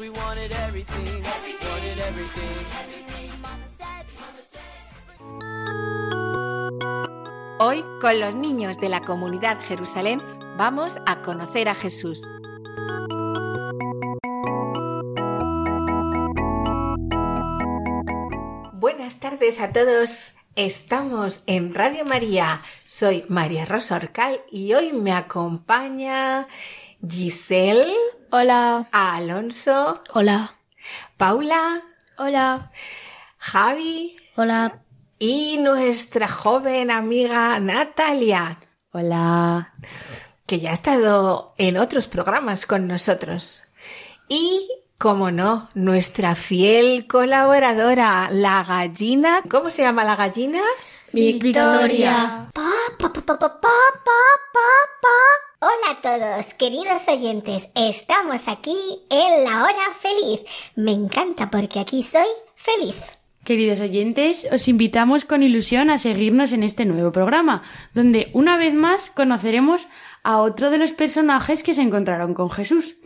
We wanted everything, wanted everything. Mama said, Mama said. Hoy, con los niños de la comunidad Jerusalén, vamos a conocer a Jesús. Buenas tardes a todos. Estamos en Radio María. Soy María Rosa Orcal y hoy me acompaña Giselle, Hola. Alonso, Hola. Paula, Hola. Javi Hola. y nuestra joven amiga Natalia. Hola. que ya ha estado en otros programas con nosotros. Y, como no, nuestra fiel colaboradora, la gallina. ¿Cómo se llama la gallina? Victoria. Pa, pa, pa, pa, pa, pa, pa, pa. Hola a todos, queridos oyentes. Estamos aquí en la hora feliz. Me encanta porque aquí soy feliz. Queridos oyentes, os invitamos con ilusión a seguirnos en este nuevo programa, donde una vez más conoceremos a otro de los personajes que se encontraron con Jesús.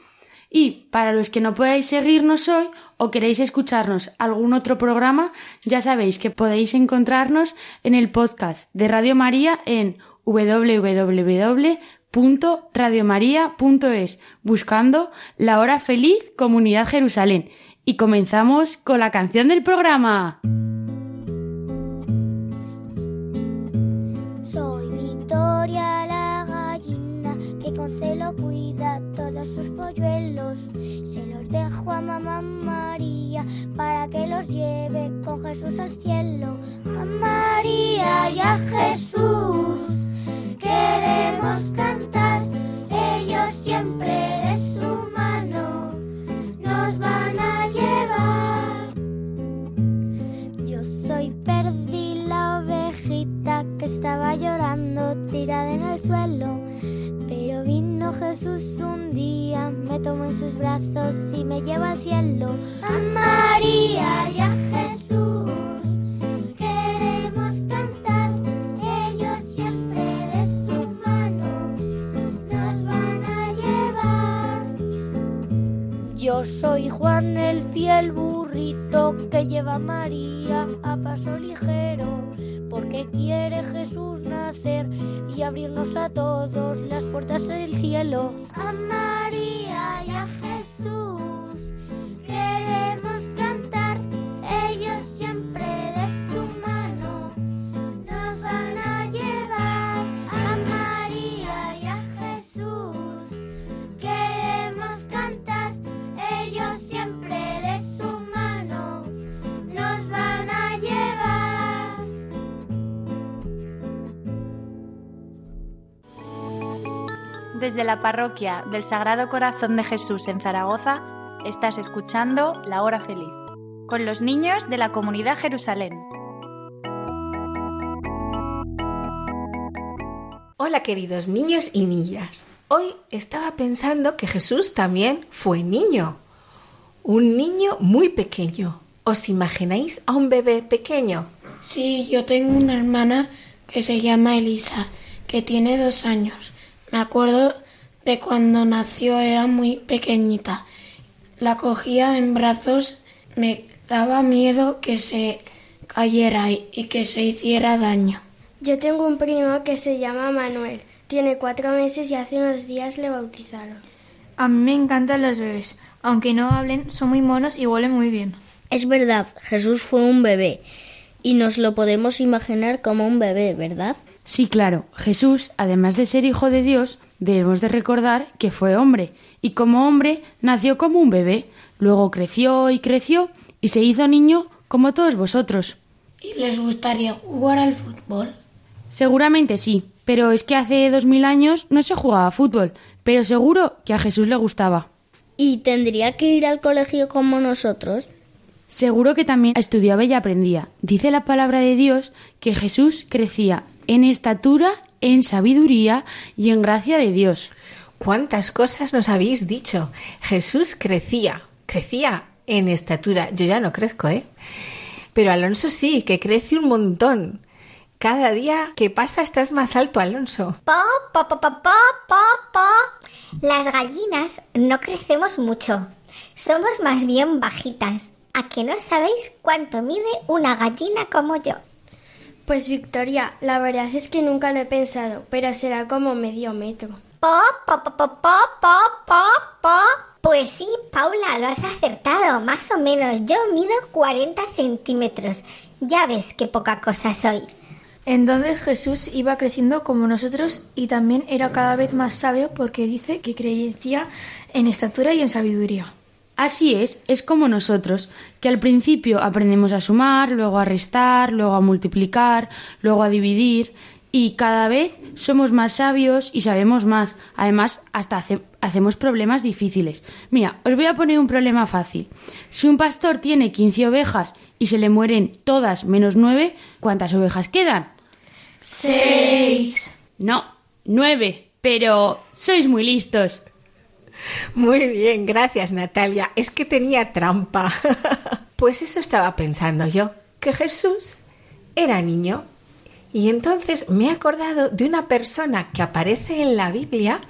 Y para los que no podáis seguirnos hoy o queréis escucharnos algún otro programa, ya sabéis que podéis encontrarnos en el podcast de Radio María en www.radiomaria.es buscando La Hora Feliz Comunidad Jerusalén. Y comenzamos con la canción del programa. Soy Victoria la gallina que con celo cuida todos sus polluelos. Se los dejo a mamá María para que los lleve con Jesús al cielo. A María y a Jesús queremos cantar. Ellos siempre de su mano nos van a llevar. Yo soy Perdi, la ovejita que estaba llorando tirada en el suelo. Pero vino Jesús un día, me tomó en sus brazos y me lleva al cielo. A María y a Jesús Soy Juan el fiel burrito que lleva a María a paso ligero, porque quiere Jesús nacer y abrirnos a todos las puertas del cielo. A María y a Jesús Desde la parroquia del Sagrado Corazón de Jesús en Zaragoza, estás escuchando La Hora Feliz, con los niños de la comunidad Jerusalén. Hola queridos niños y niñas. Hoy estaba pensando que Jesús también fue niño. Un niño muy pequeño. ¿Os imagináis a un bebé pequeño? Sí, yo tengo una hermana que se llama Elisa, que tiene dos años. Me acuerdo de cuando nació, era muy pequeñita. La cogía en brazos, me daba miedo que se cayera y y que se hiciera daño. Yo tengo un primo que se llama Manuel. Tiene cuatro meses y hace unos días le bautizaron. A mí me encantan los bebés. Aunque no hablen, son muy monos y huelen muy bien. Es verdad, Jesús fue un bebé y nos lo podemos imaginar como un bebé, ¿verdad? Sí, claro, Jesús, además de ser hijo de Dios, debemos de recordar que fue hombre, y como hombre nació como un bebé, luego creció y creció y se hizo niño como todos vosotros. ¿Y les gustaría jugar al fútbol? Seguramente sí, pero es que hace dos mil años no se jugaba fútbol, pero seguro que a Jesús le gustaba. ¿Y tendría que ir al colegio como nosotros? Seguro que también estudiaba y aprendía. Dice la palabra de Dios que Jesús crecía en estatura, en sabiduría y en gracia de Dios. ¿Cuántas cosas nos habéis dicho? Jesús crecía, crecía en estatura. Yo ya no crezco, ¿eh? Pero Alonso sí, que crece un montón. Cada día que pasa estás más alto, Alonso. Po, po, po, po, po, po, po. Las gallinas no crecemos mucho. Somos más bien bajitas. ¿A que no sabéis cuánto mide una gallina como yo? Pues Victoria, la verdad es que nunca lo he pensado, pero será como medio metro. Po, po, po, po, po, po, po, po. Pues sí, Paula, lo has acertado, más o menos. Yo mido 40 centímetros. Ya ves qué poca cosa soy. Entonces Jesús iba creciendo como nosotros y también era cada vez más sabio porque dice que crecía en estatura y en sabiduría. Así es, es como nosotros, que al principio aprendemos a sumar, luego a restar, luego a multiplicar, luego a dividir, y cada vez somos más sabios y sabemos más. Además, hasta hace- hacemos problemas difíciles. Mira, os voy a poner un problema fácil. Si un pastor tiene 15 ovejas y se le mueren todas menos 9, ¿cuántas ovejas quedan? Seis. No, 9. Pero sois muy listos. Muy bien, gracias Natalia. Es que tenía trampa. pues eso estaba pensando yo, que Jesús era niño. Y entonces me he acordado de una persona que aparece en la Biblia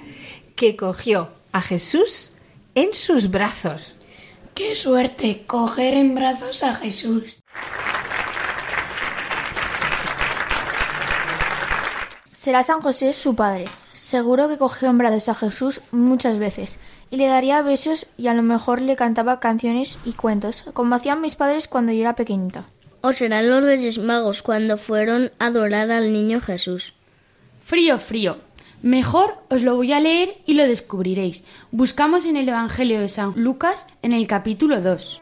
que cogió a Jesús en sus brazos. ¡Qué suerte! Coger en brazos a Jesús. Será San José su padre. Seguro que cogió en brazos a Jesús muchas veces y le daría besos y a lo mejor le cantaba canciones y cuentos, como hacían mis padres cuando yo era pequeñita. ¿O serán los Reyes Magos cuando fueron a adorar al niño Jesús? Frío, frío. Mejor os lo voy a leer y lo descubriréis. Buscamos en el Evangelio de San Lucas en el capítulo 2.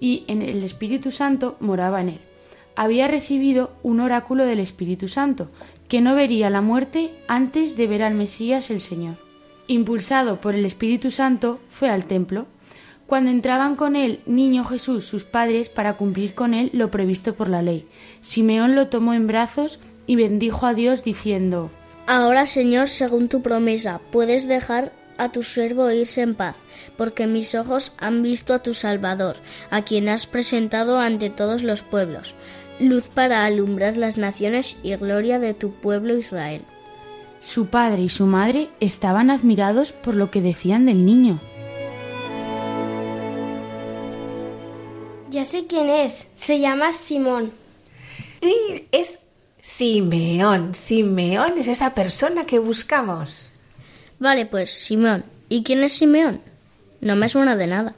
y en el Espíritu Santo moraba en él. Había recibido un oráculo del Espíritu Santo, que no vería la muerte antes de ver al Mesías el Señor. Impulsado por el Espíritu Santo, fue al templo. Cuando entraban con él niño Jesús sus padres para cumplir con él lo previsto por la ley, Simeón lo tomó en brazos y bendijo a Dios diciendo Ahora, Señor, según tu promesa, puedes dejar a tu siervo irse en paz, porque mis ojos han visto a tu Salvador, a quien has presentado ante todos los pueblos, luz para alumbrar las naciones y gloria de tu pueblo Israel. Su padre y su madre estaban admirados por lo que decían del niño. Ya sé quién es. Se llama Simón. Y es Simeón. Simeón es esa persona que buscamos. Vale, pues, Simeón. ¿Y quién es Simeón? No me suena de nada.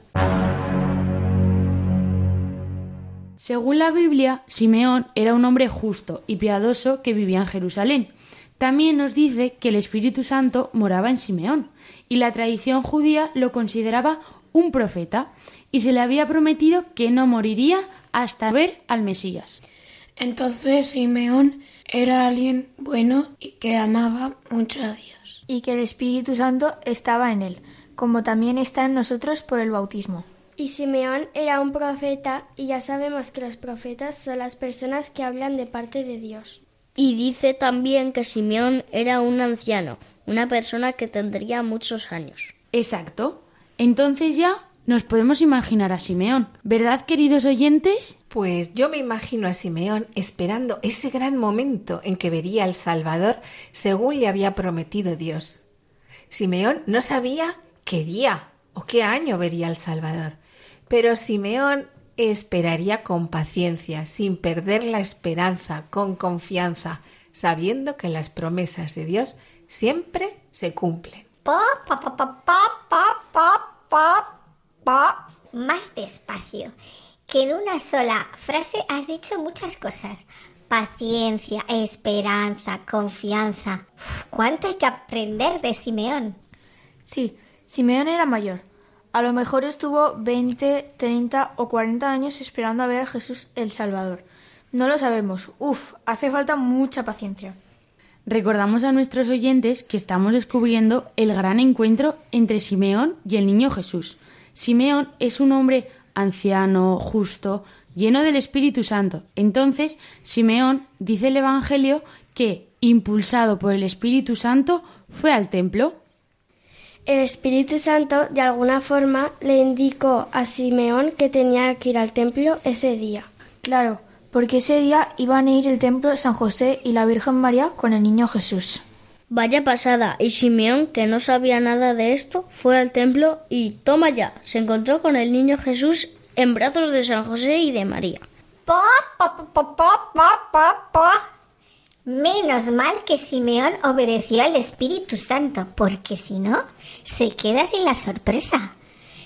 Según la Biblia, Simeón era un hombre justo y piadoso que vivía en Jerusalén. También nos dice que el Espíritu Santo moraba en Simeón, y la tradición judía lo consideraba un profeta, y se le había prometido que no moriría hasta ver al Mesías. Entonces Simeón era alguien bueno y que amaba mucho a Dios. Y que el Espíritu Santo estaba en él, como también está en nosotros por el bautismo. Y Simeón era un profeta y ya sabemos que los profetas son las personas que hablan de parte de Dios. Y dice también que Simeón era un anciano, una persona que tendría muchos años. Exacto. Entonces ya nos podemos imaginar a Simeón. ¿Verdad, queridos oyentes? Pues yo me imagino a Simeón esperando ese gran momento en que vería al Salvador según le había prometido Dios. Simeón no sabía qué día o qué año vería al Salvador, pero Simeón esperaría con paciencia, sin perder la esperanza, con confianza, sabiendo que las promesas de Dios siempre se cumplen. Pa, pa, pa, pa, pa, pa, pa. Más despacio que en una sola frase has dicho muchas cosas. Paciencia, esperanza, confianza. Uf, ¿Cuánto hay que aprender de Simeón? Sí, Simeón era mayor. A lo mejor estuvo 20, 30 o 40 años esperando a ver a Jesús el Salvador. No lo sabemos. Uf, hace falta mucha paciencia. Recordamos a nuestros oyentes que estamos descubriendo el gran encuentro entre Simeón y el niño Jesús. Simeón es un hombre anciano, justo, lleno del Espíritu Santo. Entonces, Simeón dice el Evangelio que, impulsado por el Espíritu Santo, fue al templo. El Espíritu Santo de alguna forma le indicó a Simeón que tenía que ir al templo ese día. Claro, porque ese día iban a ir el templo de San José y la Virgen María con el niño Jesús. Vaya pasada. Y Simeón, que no sabía nada de esto, fue al templo y toma ya, se encontró con el niño Jesús en brazos de San José y de María. Pa, pa, pa, pa, pa, pa, pa, pa. Menos mal que Simeón obedeció al Espíritu Santo, porque si no, se queda sin la sorpresa,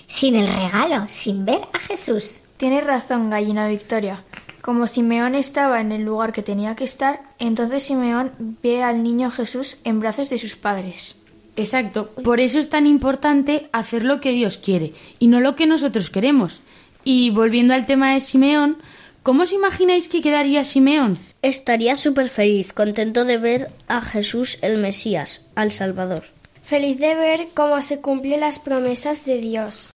sin el regalo, sin ver a Jesús. Tienes razón, gallina Victoria. Como Simeón estaba en el lugar que tenía que estar, entonces Simeón ve al niño Jesús en brazos de sus padres. Exacto. Por eso es tan importante hacer lo que Dios quiere y no lo que nosotros queremos. Y volviendo al tema de Simeón, ¿cómo os imagináis que quedaría Simeón? Estaría súper feliz, contento de ver a Jesús el Mesías, al Salvador. Feliz de ver cómo se cumplen las promesas de Dios.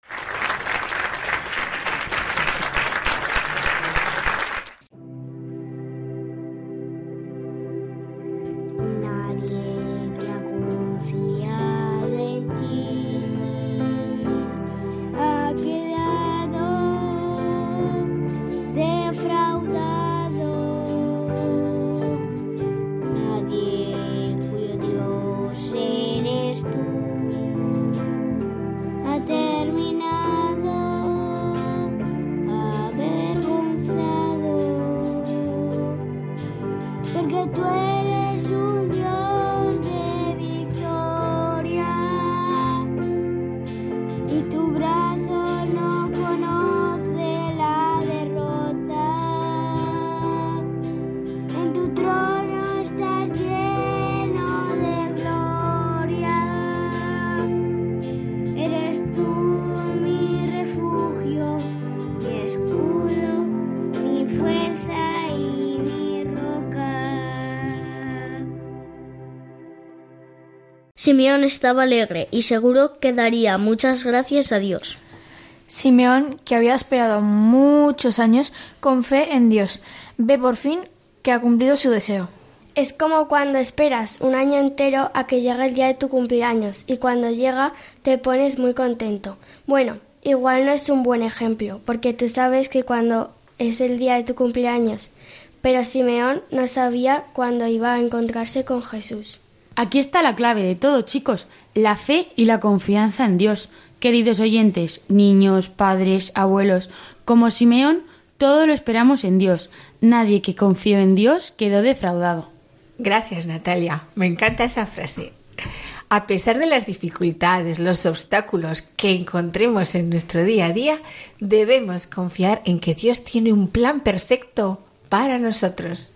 Simeón estaba alegre y seguro que daría muchas gracias a Dios. Simeón, que había esperado muchos años con fe en Dios, ve por fin que ha cumplido su deseo. Es como cuando esperas un año entero a que llegue el día de tu cumpleaños y cuando llega te pones muy contento. Bueno, igual no es un buen ejemplo, porque tú sabes que cuando es el día de tu cumpleaños, pero Simeón no sabía cuándo iba a encontrarse con Jesús. Aquí está la clave de todo, chicos, la fe y la confianza en Dios. Queridos oyentes, niños, padres, abuelos, como Simeón, todo lo esperamos en Dios. Nadie que confió en Dios quedó defraudado. Gracias, Natalia. Me encanta esa frase. A pesar de las dificultades, los obstáculos que encontremos en nuestro día a día, debemos confiar en que Dios tiene un plan perfecto para nosotros.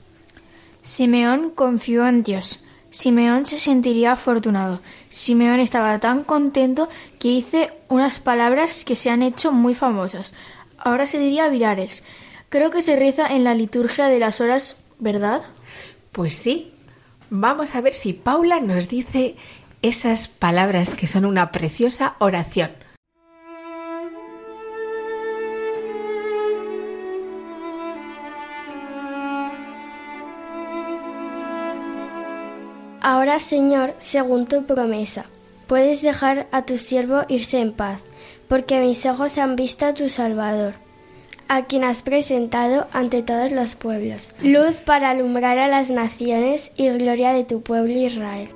Simeón confió en Dios. Simeón se sentiría afortunado. Simeón estaba tan contento que hice unas palabras que se han hecho muy famosas. Ahora se diría virales. Creo que se reza en la liturgia de las horas, ¿verdad? Pues sí. Vamos a ver si Paula nos dice esas palabras que son una preciosa oración. Ahora, Señor, según tu promesa, puedes dejar a tu siervo irse en paz, porque mis ojos han visto a tu Salvador, a quien has presentado ante todos los pueblos, luz para alumbrar a las naciones y gloria de tu pueblo Israel.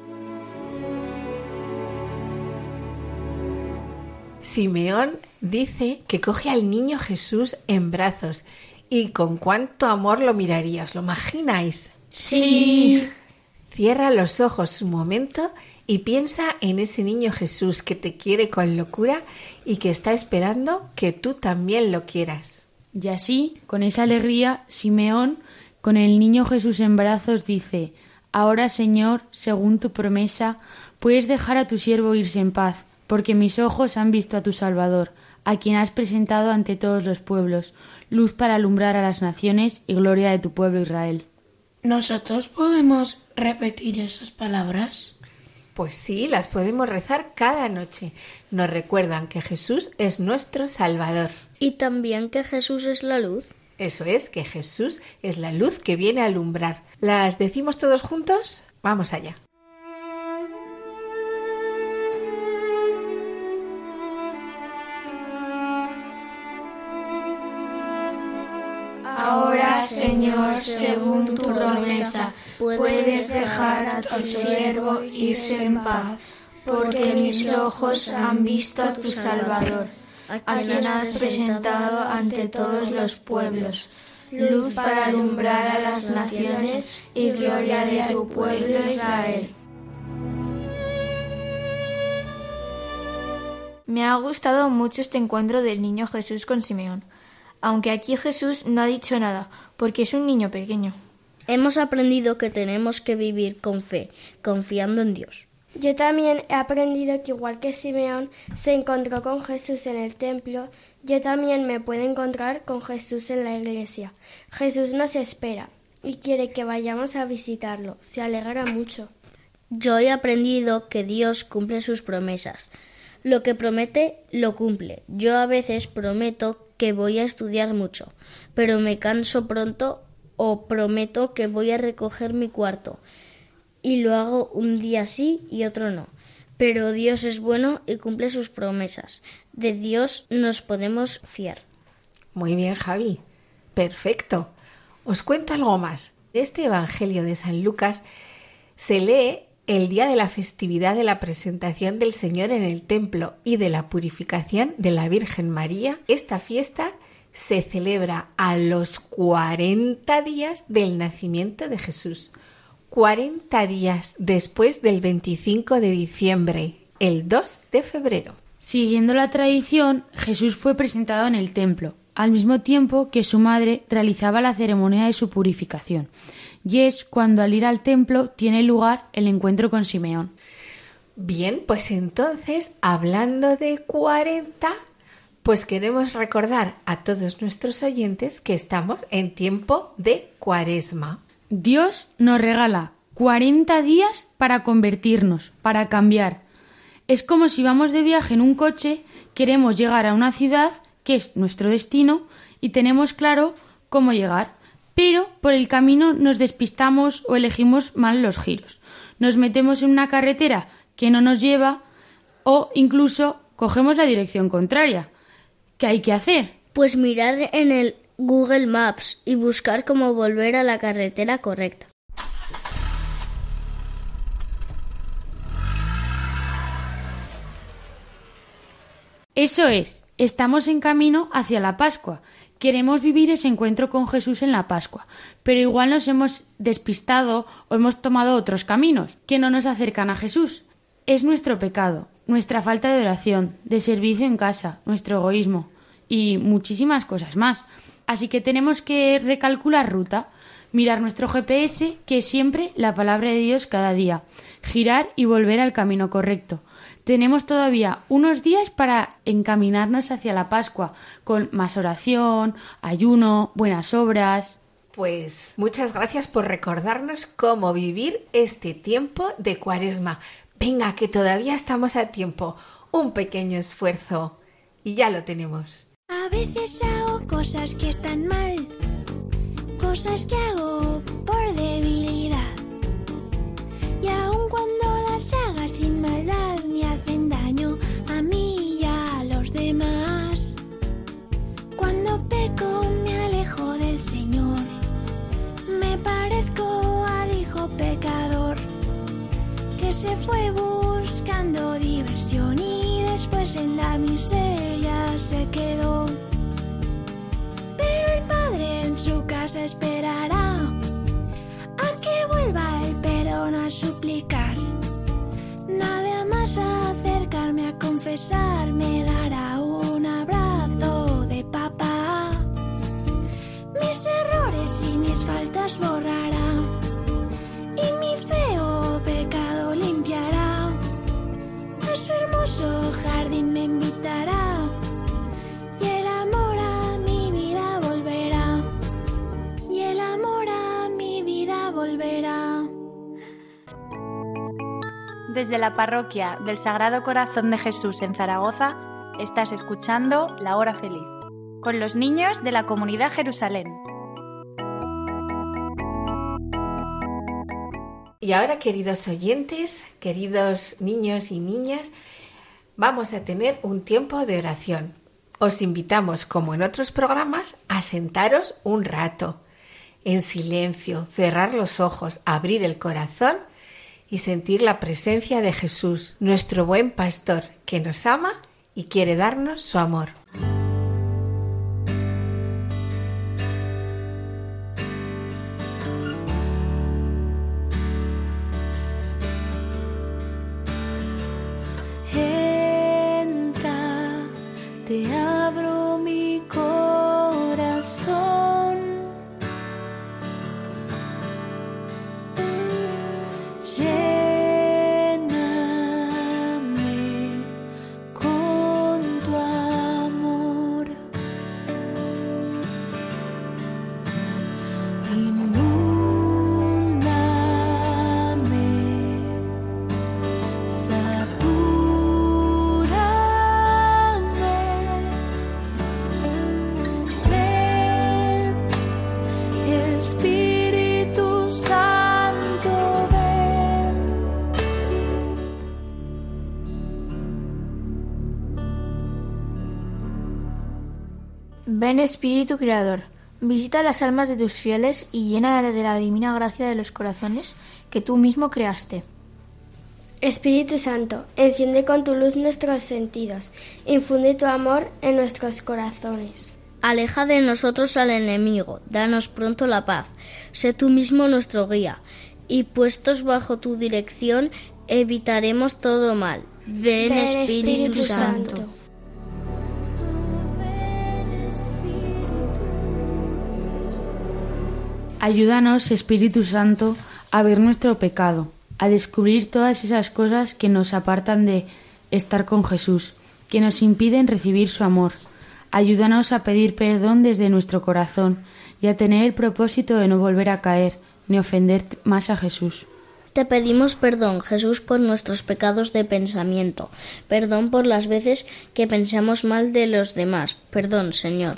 Simeón dice que coge al niño Jesús en brazos y con cuánto amor lo mirarías, ¿lo imagináis? Sí. Cierra los ojos un momento y piensa en ese niño Jesús que te quiere con locura y que está esperando que tú también lo quieras. Y así, con esa alegría, Simeón, con el niño Jesús en brazos, dice Ahora, Señor, según tu promesa, puedes dejar a tu siervo irse en paz, porque mis ojos han visto a tu Salvador, a quien has presentado ante todos los pueblos, luz para alumbrar a las naciones y gloria de tu pueblo Israel. ¿Nosotros podemos repetir esas palabras? Pues sí, las podemos rezar cada noche. Nos recuerdan que Jesús es nuestro Salvador. Y también que Jesús es la luz. Eso es, que Jesús es la luz que viene a alumbrar. ¿Las decimos todos juntos? Vamos allá. Ahora, Señor, según tu promesa, puedes dejar a tu siervo irse en paz, porque mis ojos han visto a tu Salvador, a quien has presentado ante todos los pueblos, luz para alumbrar a las naciones y gloria de tu pueblo Israel. Me ha gustado mucho este encuentro del niño Jesús con Simeón, aunque aquí Jesús no ha dicho nada, porque es un niño pequeño. Hemos aprendido que tenemos que vivir con fe, confiando en Dios. Yo también he aprendido que igual que Simeón se encontró con Jesús en el templo, yo también me puedo encontrar con Jesús en la iglesia. Jesús nos espera y quiere que vayamos a visitarlo. Se alegra mucho. Yo he aprendido que Dios cumple sus promesas. Lo que promete, lo cumple. Yo a veces prometo que voy a estudiar mucho, pero me canso pronto o prometo que voy a recoger mi cuarto y lo hago un día sí y otro no. Pero Dios es bueno y cumple sus promesas. De Dios nos podemos fiar. Muy bien, Javi. Perfecto. Os cuento algo más. Este Evangelio de San Lucas se lee el día de la festividad de la presentación del Señor en el templo y de la purificación de la Virgen María. Esta fiesta se celebra a los 40 días del nacimiento de Jesús. 40 días después del 25 de diciembre, el 2 de febrero. Siguiendo la tradición, Jesús fue presentado en el templo, al mismo tiempo que su madre realizaba la ceremonia de su purificación. Y es cuando al ir al templo tiene lugar el encuentro con Simeón. Bien, pues entonces, hablando de 40, pues queremos recordar a todos nuestros oyentes que estamos en tiempo de cuaresma. Dios nos regala 40 días para convertirnos, para cambiar. Es como si vamos de viaje en un coche, queremos llegar a una ciudad que es nuestro destino y tenemos claro cómo llegar, pero por el camino nos despistamos o elegimos mal los giros. Nos metemos en una carretera que no nos lleva o incluso cogemos la dirección contraria. ¿Qué hay que hacer? Pues mirar en el Google Maps y buscar cómo volver a la carretera correcta. Eso es, estamos en camino hacia la Pascua. Queremos vivir ese encuentro con Jesús en la Pascua, pero igual nos hemos despistado o hemos tomado otros caminos que no nos acercan a Jesús. Es nuestro pecado, nuestra falta de oración, de servicio en casa, nuestro egoísmo y muchísimas cosas más. Así que tenemos que recalcular ruta, mirar nuestro GPS, que es siempre la palabra de Dios cada día, girar y volver al camino correcto. Tenemos todavía unos días para encaminarnos hacia la Pascua, con más oración, ayuno, buenas obras. Pues muchas gracias por recordarnos cómo vivir este tiempo de cuaresma. Venga, que todavía estamos a tiempo. Un pequeño esfuerzo. Y ya lo tenemos. A veces hago cosas que están mal, cosas que hago por debilidad. Y aun cuando las haga sin maldad, me hacen daño a mí y a los demás. Cuando peco, me alejo del Señor, me parezco al hijo pecador que se fue buscando diversión y después en la miseria esperará a que vuelva el perón a suplicar. Nada más acercarme a confesar me dará un abrazo de papá. Mis errores y mis faltas borrar Desde la parroquia del Sagrado Corazón de Jesús en Zaragoza, estás escuchando La Hora Feliz, con los niños de la comunidad Jerusalén. Y ahora, queridos oyentes, queridos niños y niñas, vamos a tener un tiempo de oración. Os invitamos, como en otros programas, a sentaros un rato, en silencio, cerrar los ojos, abrir el corazón y sentir la presencia de Jesús, nuestro buen pastor, que nos ama y quiere darnos su amor. Ven Espíritu Creador, visita las almas de tus fieles y llena de la divina gracia de los corazones que tú mismo creaste. Espíritu Santo, enciende con tu luz nuestros sentidos, infunde tu amor en nuestros corazones. Aleja de nosotros al enemigo, danos pronto la paz. Sé tú mismo nuestro guía, y puestos bajo tu dirección evitaremos todo mal. Ven, Ven, Espíritu, Espíritu Santo. Santo. Ayúdanos, Espíritu Santo, a ver nuestro pecado, a descubrir todas esas cosas que nos apartan de estar con Jesús, que nos impiden recibir su amor. Ayúdanos a pedir perdón desde nuestro corazón y a tener el propósito de no volver a caer ni ofender más a Jesús. Te pedimos perdón, Jesús, por nuestros pecados de pensamiento. Perdón por las veces que pensamos mal de los demás. Perdón, Señor.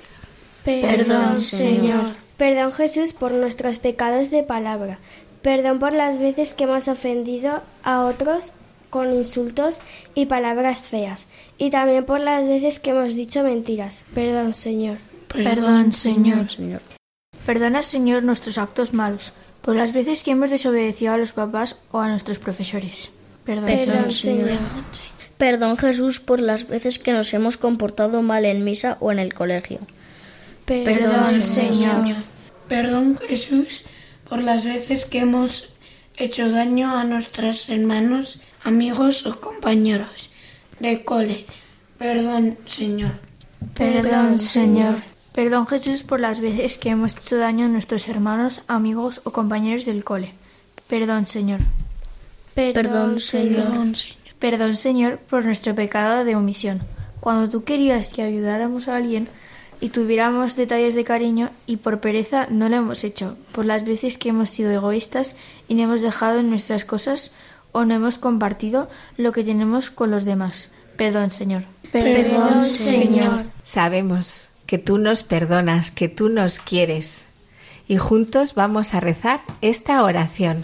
Perdón, Señor. Perdón, Jesús, por nuestros pecados de palabra. Perdón por las veces que hemos ofendido a otros con insultos y palabras feas. Y también por las veces que hemos dicho mentiras. Perdón, Señor. Perdón, Señor. Señor. Perdona, Señor, nuestros actos malos, por las veces que hemos desobedecido a los papás o a nuestros profesores. Perdón, Perdón, Señor. Señor. Perdón, Jesús, por las veces que nos hemos comportado mal en misa o en el colegio. Perdón, Señor. Perdón, Jesús, por las veces que hemos hecho daño a nuestros hermanos, amigos o compañeros de cole. Perdón, Señor. Perdón, Señor. Perdón, Jesús, por las veces que hemos hecho daño a nuestros hermanos, amigos o compañeros del cole. Perdón, Señor. Perdón, Señor. Perdón, Señor, por nuestro pecado de omisión. Cuando tú querías que ayudáramos a alguien y tuviéramos detalles de cariño y por pereza no lo hemos hecho, por las veces que hemos sido egoístas y no hemos dejado en nuestras cosas o no hemos compartido lo que tenemos con los demás. Perdón, Señor. Perdón, Señor. Sabemos que tú nos perdonas, que tú nos quieres. Y juntos vamos a rezar esta oración.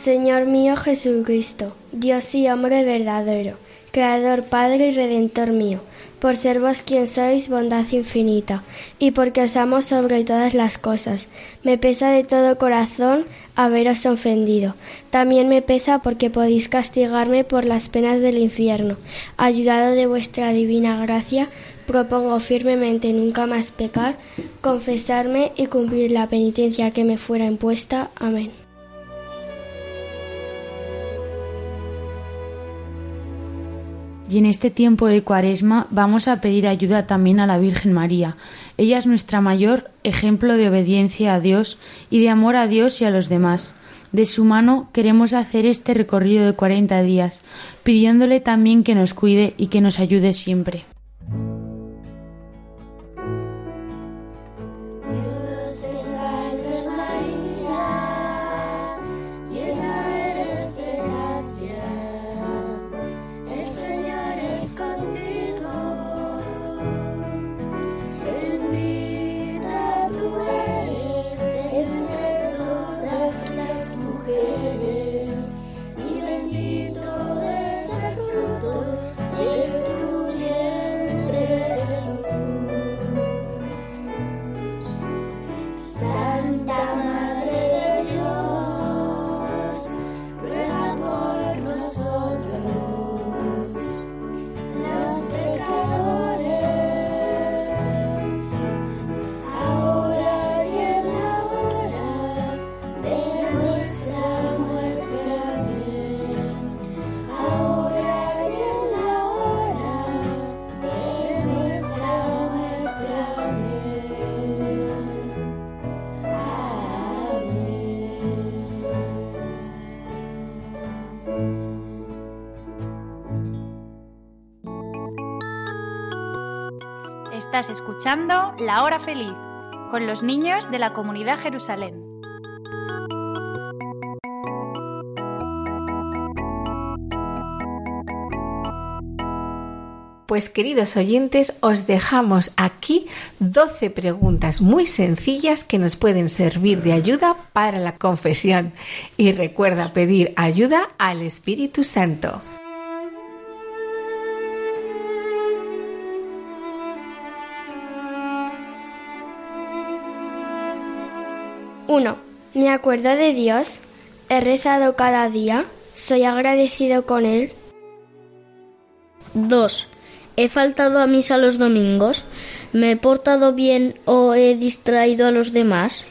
Señor mío Jesucristo, Dios y hombre verdadero, Creador, Padre y Redentor mío, por ser vos quien sois bondad infinita, y porque os amo sobre todas las cosas. Me pesa de todo corazón haberos ofendido. También me pesa porque podéis castigarme por las penas del infierno. Ayudado de vuestra divina gracia, propongo firmemente nunca más pecar, confesarme y cumplir la penitencia que me fuera impuesta. Amén. Y en este tiempo de cuaresma vamos a pedir ayuda también a la Virgen María. Ella es nuestra mayor ejemplo de obediencia a Dios y de amor a Dios y a los demás. De su mano queremos hacer este recorrido de 40 días, pidiéndole también que nos cuide y que nos ayude siempre. Escuchando La Hora Feliz con los niños de la comunidad Jerusalén. Pues queridos oyentes, os dejamos aquí 12 preguntas muy sencillas que nos pueden servir de ayuda para la confesión. Y recuerda pedir ayuda al Espíritu Santo. Uno. Me acuerdo de Dios, he rezado cada día, soy agradecido con Él. 2. ¿He faltado a misa los domingos? ¿Me he portado bien o he distraído a los demás?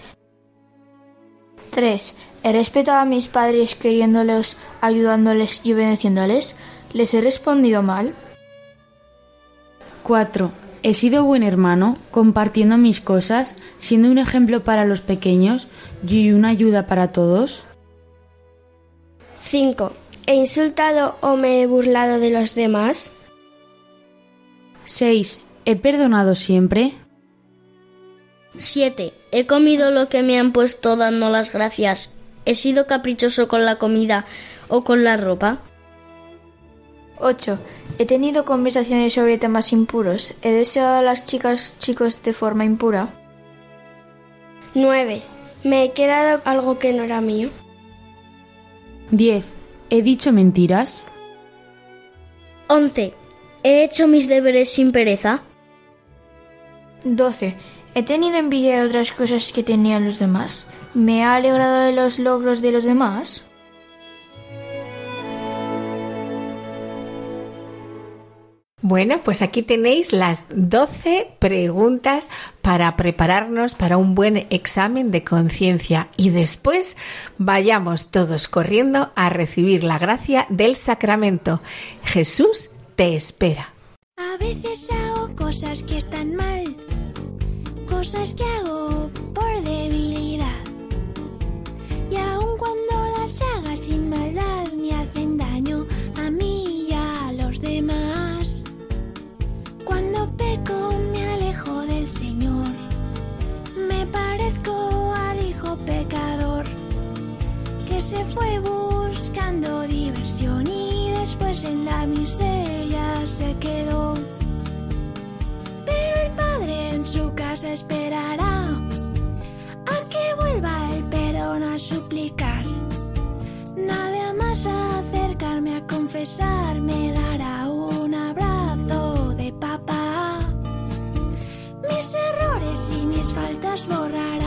3. He respetado a mis padres queriéndolos, ayudándoles y obedeciéndoles. ¿Les he respondido mal? 4. He sido buen hermano, compartiendo mis cosas, siendo un ejemplo para los pequeños y una ayuda para todos. 5. ¿He insultado o me he burlado de los demás? 6. ¿He perdonado siempre? 7. ¿He comido lo que me han puesto dando las gracias? ¿He sido caprichoso con la comida o con la ropa? 8. He tenido conversaciones sobre temas impuros. ¿He deseado a las chicas chicos de forma impura? 9. ¿Me he quedado algo que no era mío? 10. ¿He dicho mentiras? 11. ¿He hecho mis deberes sin pereza? 12. ¿He tenido envidia de otras cosas que tenían los demás? ¿Me ha alegrado de los logros de los demás? Bueno, pues aquí tenéis las 12 preguntas para prepararnos para un buen examen de conciencia y después vayamos todos corriendo a recibir la gracia del sacramento. Jesús te espera. A veces hago cosas que están mal, cosas que hago por debilidad. Fue buscando diversión y después en la miseria se quedó. Pero el padre en su casa esperará a que vuelva el perdón a suplicar. Nada más acercarme a confesar. confesar me dará un abrazo de papá. Mis errores y mis faltas borrará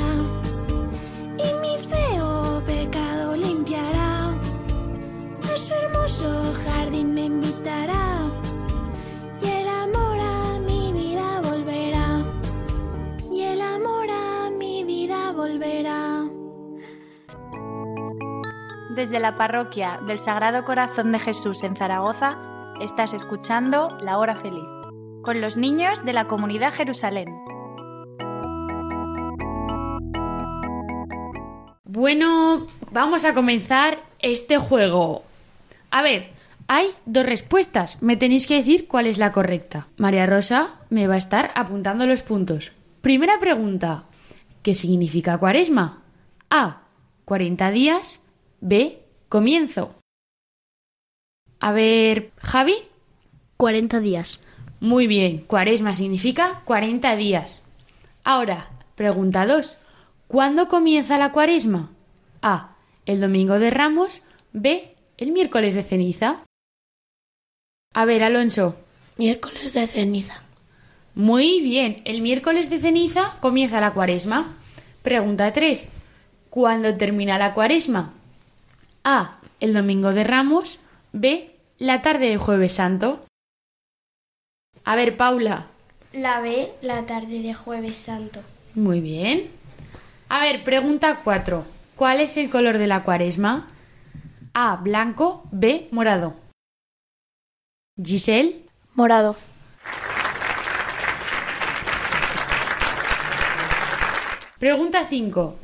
Desde la parroquia del Sagrado Corazón de Jesús en Zaragoza, estás escuchando La Hora Feliz, con los niños de la comunidad Jerusalén. Bueno, vamos a comenzar este juego. A ver, hay dos respuestas. Me tenéis que decir cuál es la correcta. María Rosa me va a estar apuntando los puntos. Primera pregunta. ¿Qué significa cuaresma? A. 40 días. B. Comienzo. A ver, Javi. 40 días. Muy bien, cuaresma significa 40 días. Ahora, pregunta 2. ¿Cuándo comienza la cuaresma? A. El domingo de Ramos. B. El miércoles de ceniza. A ver, Alonso. Miércoles de ceniza. Muy bien, el miércoles de ceniza comienza la cuaresma. Pregunta 3. ¿Cuándo termina la cuaresma? A. El domingo de Ramos. B. La tarde del jueves santo. A ver, Paula. La B, la tarde de jueves santo. Muy bien. A ver, pregunta 4. ¿Cuál es el color de la cuaresma? A. Blanco. B. Morado. Giselle. Morado. Pregunta 5.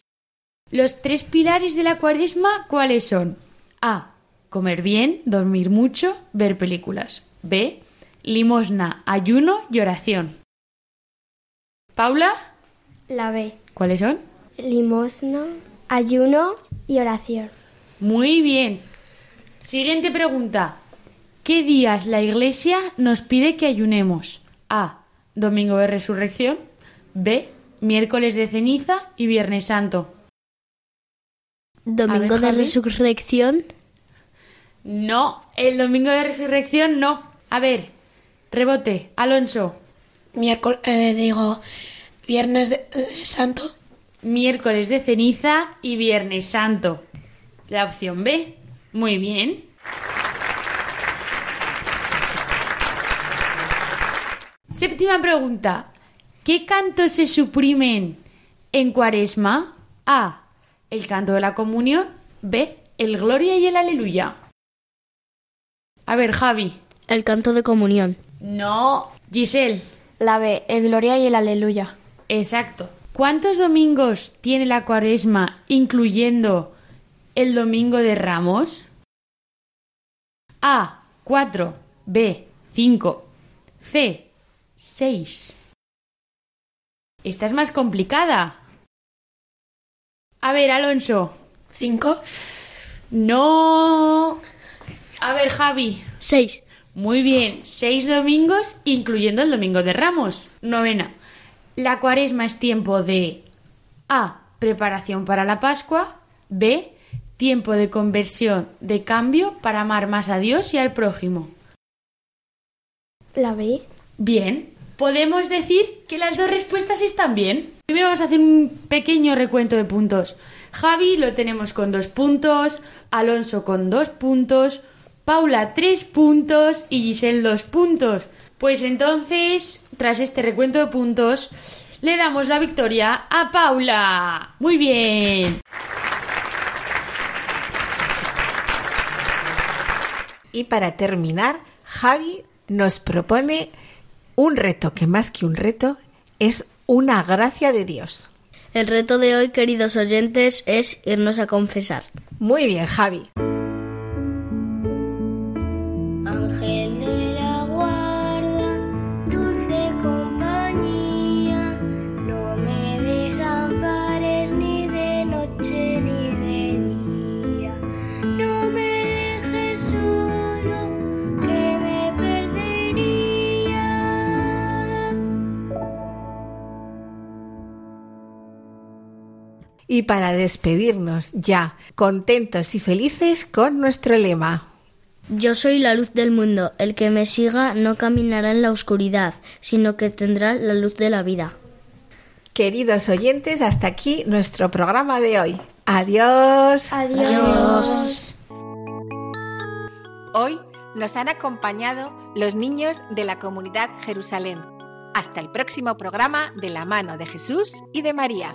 Los tres pilares de la cuaresma, ¿cuáles son? A. Comer bien, dormir mucho, ver películas. B. Limosna, ayuno y oración. Paula, La B, ¿cuáles son? limosna, ayuno y oración. Muy bien. Siguiente pregunta. ¿Qué días la Iglesia nos pide que ayunemos? A. Domingo de Resurrección. B. Miércoles de ceniza y Viernes Santo. Domingo ver, de Javi. resurrección. No, el domingo de resurrección no. A ver, rebote, Alonso. Miércoles, eh, digo, viernes de, de santo. Miércoles de ceniza y Viernes Santo. La opción B. Muy bien. Séptima pregunta. ¿Qué cantos se suprimen en cuaresma? A. El canto de la comunión. B. El gloria y el aleluya. A ver, Javi. El canto de comunión. No. Giselle. La B, el gloria y el aleluya. Exacto. ¿Cuántos domingos tiene la cuaresma, incluyendo el domingo de Ramos? A. 4. B. 5. C. 6. Esta es más complicada. A ver, Alonso. Cinco. No. A ver, Javi. Seis. Muy bien, seis domingos, incluyendo el domingo de Ramos. Novena. La cuaresma es tiempo de A. Preparación para la Pascua. B. Tiempo de conversión, de cambio para amar más a Dios y al prójimo. La B, Bien. Podemos decir que las dos respuestas están bien. Primero vamos a hacer un pequeño recuento de puntos. Javi lo tenemos con dos puntos, Alonso con dos puntos, Paula tres puntos y Giselle dos puntos. Pues entonces, tras este recuento de puntos, le damos la victoria a Paula. Muy bien. Y para terminar, Javi nos propone un reto que más que un reto es una gracia de Dios. El reto de hoy, queridos oyentes, es irnos a confesar. Muy bien, Javi. Y para despedirnos ya, contentos y felices con nuestro lema. Yo soy la luz del mundo. El que me siga no caminará en la oscuridad, sino que tendrá la luz de la vida. Queridos oyentes, hasta aquí nuestro programa de hoy. Adiós. Adiós. Hoy nos han acompañado los niños de la comunidad Jerusalén. Hasta el próximo programa de la mano de Jesús y de María.